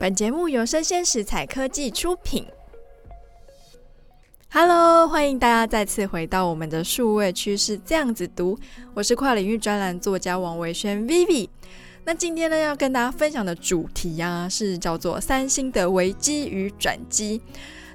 本节目由生鲜食材科技出品。Hello，欢迎大家再次回到我们的数位趋势这样子读。我是跨领域专栏作家王维轩 Vivi。那今天呢，要跟大家分享的主题啊，是叫做三星的危机与转机。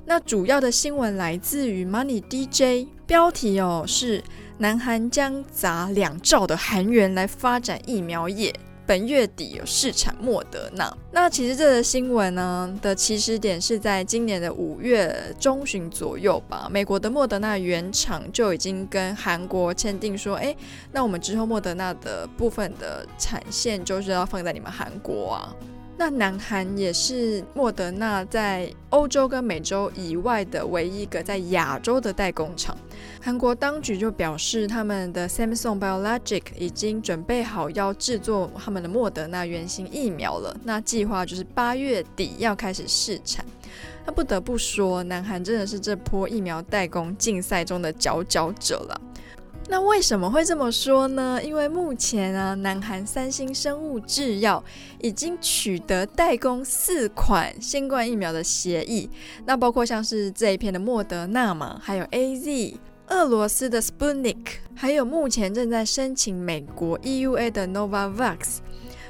那主要的新闻来自于 Money DJ，标题哦是南韩将砸两兆的韩元来发展疫苗业。本月底有试产莫德纳，那其实这个新闻呢的起始点是在今年的五月中旬左右吧。美国的莫德纳原厂就已经跟韩国签订说，哎，那我们之后莫德纳的部分的产线就是要放在你们韩国啊。那南韩也是莫德纳在欧洲跟美洲以外的唯一一个在亚洲的代工厂。韩国当局就表示，他们的 Samsung Biologic 已经准备好要制作他们的莫德纳原型疫苗了。那计划就是八月底要开始试产。那不得不说，南韩真的是这波疫苗代工竞赛中的佼佼者了。那为什么会这么说呢？因为目前啊，南韩三星生物制药已经取得代工四款新冠疫苗的协议，那包括像是这一片的莫德纳嘛，还有 AZ、俄罗斯的 Sputnik，还有目前正在申请美国 EUA 的 Novavax。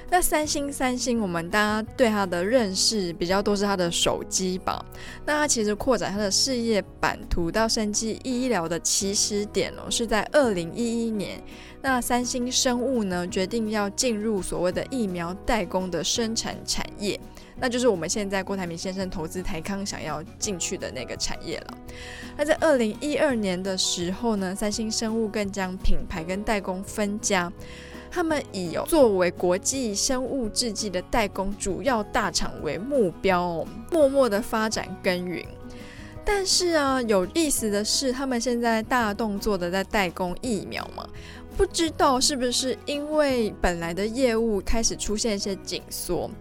那三星，三星，我们大家对它的认识比较多是它的手机吧。那它其实扩展它的事业版图到生技医疗的起始点哦，是在二零一一年。那三星生物呢，决定要进入所谓的疫苗代工的生产产业，那就是我们现在郭台铭先生投资台康想要进去的那个产业了。那在二零一二年的时候呢，三星生物更将品牌跟代工分家。他们以有作为国际生物制剂的代工主要大厂为目标，默默的发展耕耘。但是啊，有意思的是，他们现在大动作的在代工疫苗嘛，不知道是不是因为本来的业务开始出现一些紧缩。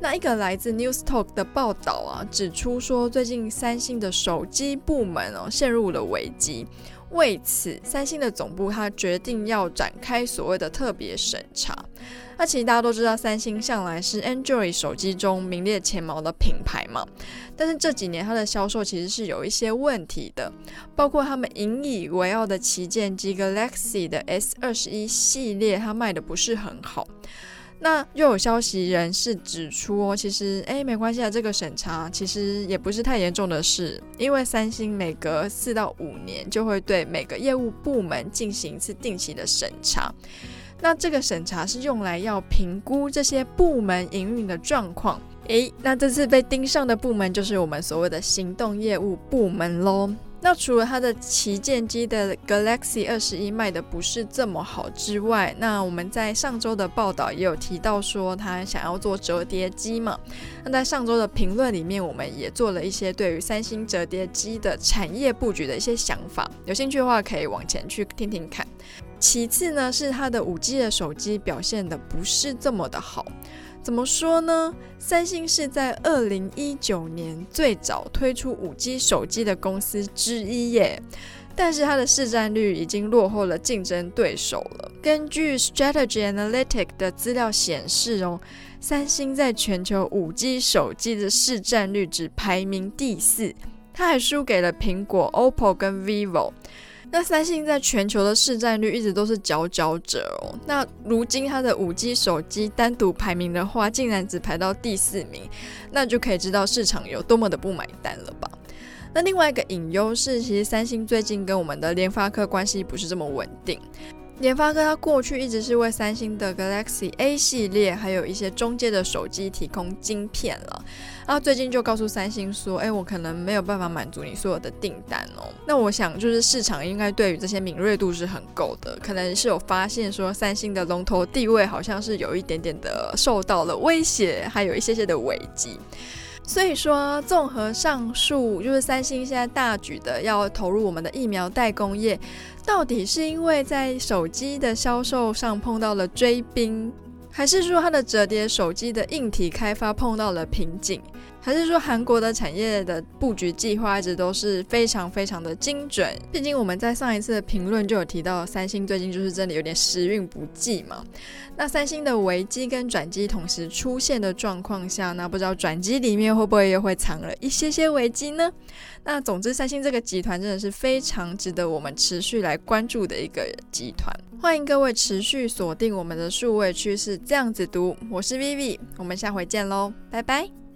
那一个来自 News Talk 的报道啊，指出说，最近三星的手机部门哦陷入了危机。为此，三星的总部他决定要展开所谓的特别审查。那其实大家都知道，三星向来是 Android 手机中名列前茅的品牌嘛。但是这几年它的销售其实是有一些问题的，包括他们引以为傲的旗舰机 Galaxy 的 S 二十一系列，它卖的不是很好。那又有消息人士指出哦，其实诶没关系啊，这个审查其实也不是太严重的事，因为三星每隔四到五年就会对每个业务部门进行一次定期的审查。那这个审查是用来要评估这些部门营运的状况。诶，那这次被盯上的部门就是我们所谓的行动业务部门喽。那除了它的旗舰机的 Galaxy 二十一卖的不是这么好之外，那我们在上周的报道也有提到说，他想要做折叠机嘛。那在上周的评论里面，我们也做了一些对于三星折叠机的产业布局的一些想法。有兴趣的话，可以往前去听听看。其次呢，是它的五 G 的手机表现的不是这么的好。怎么说呢？三星是在二零一九年最早推出五 G 手机的公司之一耶，但是它的市占率已经落后了竞争对手了。根据 Strategy Analytic 的资料显示哦，三星在全球五 G 手机的市占率只排名第四，它还输给了苹果、OPPO 跟 VIVO。那三星在全球的市占率一直都是佼佼者哦。那如今它的五 G 手机单独排名的话，竟然只排到第四名，那就可以知道市场有多么的不买单了吧？那另外一个隐忧是，其实三星最近跟我们的联发科关系不是这么稳定。联发科它过去一直是为三星的 Galaxy A 系列，还有一些中介的手机提供晶片了。啊，最近就告诉三星说，哎，我可能没有办法满足你所有的订单哦。那我想，就是市场应该对于这些敏锐度是很够的，可能是有发现说，三星的龙头地位好像是有一点点的受到了威胁，还有一些些的危机。所以说，综合上述，就是三星现在大举的要投入我们的疫苗代工业，到底是因为在手机的销售上碰到了追兵，还是说它的折叠手机的硬体开发碰到了瓶颈？还是说韩国的产业的布局计划一直都是非常非常的精准？毕竟我们在上一次的评论就有提到，三星最近就是真的有点时运不济嘛。那三星的危机跟转机同时出现的状况下，那不知道转机里面会不会又会藏了一些些危机呢？那总之，三星这个集团真的是非常值得我们持续来关注的一个集团。欢迎各位持续锁定我们的数位趋势这样子读，我是 Vivi，我们下回见喽，拜拜。